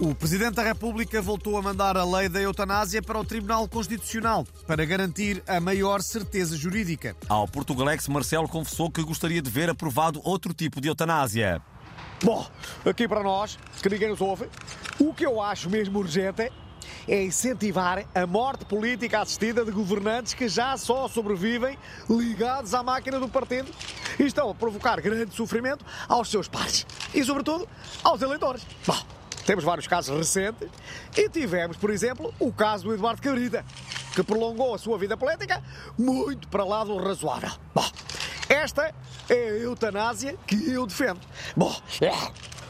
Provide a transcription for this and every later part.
O Presidente da República voltou a mandar a lei da eutanásia para o Tribunal Constitucional para garantir a maior certeza jurídica. Ao Portugalex, Marcelo confessou que gostaria de ver aprovado outro tipo de eutanásia. Bom, aqui para nós, que ninguém nos ouve, o que eu acho mesmo urgente é incentivar a morte política assistida de governantes que já só sobrevivem ligados à máquina do partido e estão a provocar grande sofrimento aos seus pares e, sobretudo, aos eleitores. Bom, temos vários casos recentes e tivemos, por exemplo, o caso do Eduardo Cabrita, que prolongou a sua vida política muito para lá do razoável. Bom, esta é a eutanásia que eu defendo. Bom,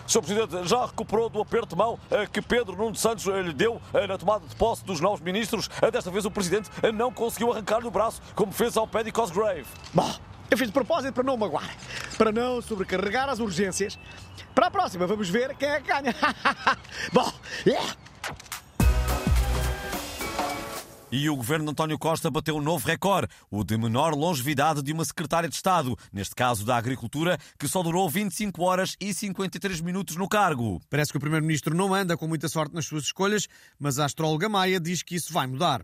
Sr. Presidente, já recuperou do aperto de mão eh, que Pedro Nuno Santos eh, lhe deu eh, na tomada de posse dos novos ministros? Desta vez o Presidente não conseguiu arrancar-lhe o braço, como fez ao Paddy Cosgrave. Bom, eu fiz de propósito para não magoar, para não sobrecarregar as urgências. Para a próxima, vamos ver quem é que ganha. Bom, yeah. E o governo de António Costa bateu um novo recorde, o de menor longevidade de uma secretária de Estado, neste caso da Agricultura, que só durou 25 horas e 53 minutos no cargo. Parece que o Primeiro-Ministro não anda com muita sorte nas suas escolhas, mas a astróloga Maia diz que isso vai mudar.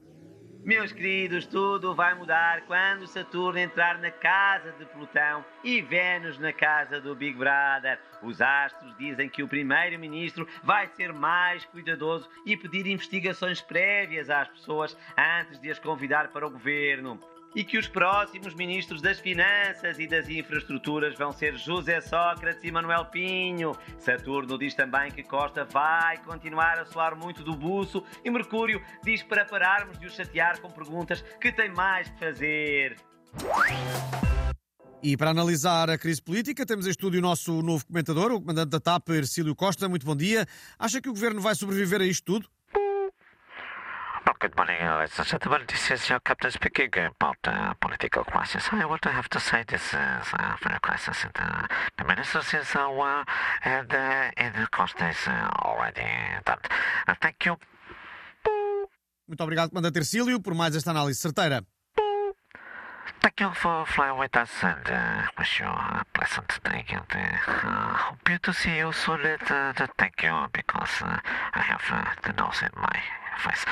Meus queridos, tudo vai mudar quando Saturno entrar na casa de Plutão e Vênus na casa do Big Brother. Os astros dizem que o primeiro-ministro vai ser mais cuidadoso e pedir investigações prévias às pessoas antes de as convidar para o governo. E que os próximos ministros das Finanças e das Infraestruturas vão ser José Sócrates e Manuel Pinho. Saturno diz também que Costa vai continuar a soar muito do buço e Mercúrio diz para pararmos de o chatear com perguntas que tem mais que fazer. E para analisar a crise política, temos em estúdio o nosso novo comentador, o comandante da TAP, Ercílio Costa. Muito bom dia. Acha que o governo vai sobreviver a isto tudo? Good morning, ladies and gentlemen. This is your captain speaking uh, political crisis. I want to have to say this is a very crisis in the, the ministers is uh, well, and uh, in the cost is uh, already done. Uh, thank you. Muito obrigado, comandante Ercílio, por mais esta análise certeira. Thank you for flying with us and uh, wish you a pleasant day. And uh, hope you to see you soon. And, uh, thank you because uh, I have uh, the nose in my face.